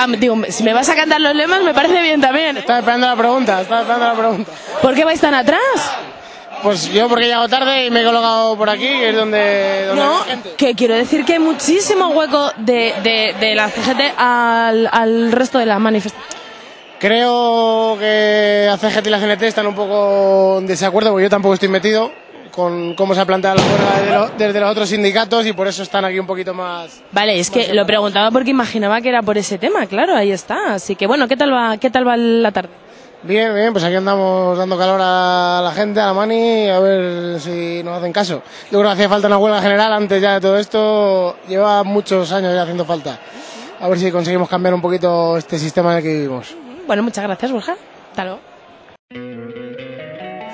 Ah, digo, si me vas a cantar los lemas me parece bien también. ¿eh? Estaba esperando la pregunta, estaba esperando la pregunta. ¿Por qué vais tan atrás? Pues yo porque he llegado tarde y me he colocado por aquí, que es donde, donde No, hay gente. que quiero decir que hay muchísimo hueco de, de, de la CGT al, al resto de la manifestación. Creo que la CGT y la CNT están un poco en desacuerdo, porque yo tampoco estoy metido con cómo se ha planteado la huelga desde, lo- desde los otros sindicatos y por eso están aquí un poquito más... Vale, es que lo preguntaba porque imaginaba que era por ese tema, claro, ahí está. Así que bueno, ¿qué tal va, qué tal va la tarde? Bien, bien, pues aquí andamos dando calor a la gente, a la mani, a ver si nos hacen caso. Yo creo que hacía falta una huelga general antes ya de todo esto, lleva muchos años ya haciendo falta. A ver si conseguimos cambiar un poquito este sistema en el que vivimos. Bueno, muchas gracias, Borja. Hasta luego.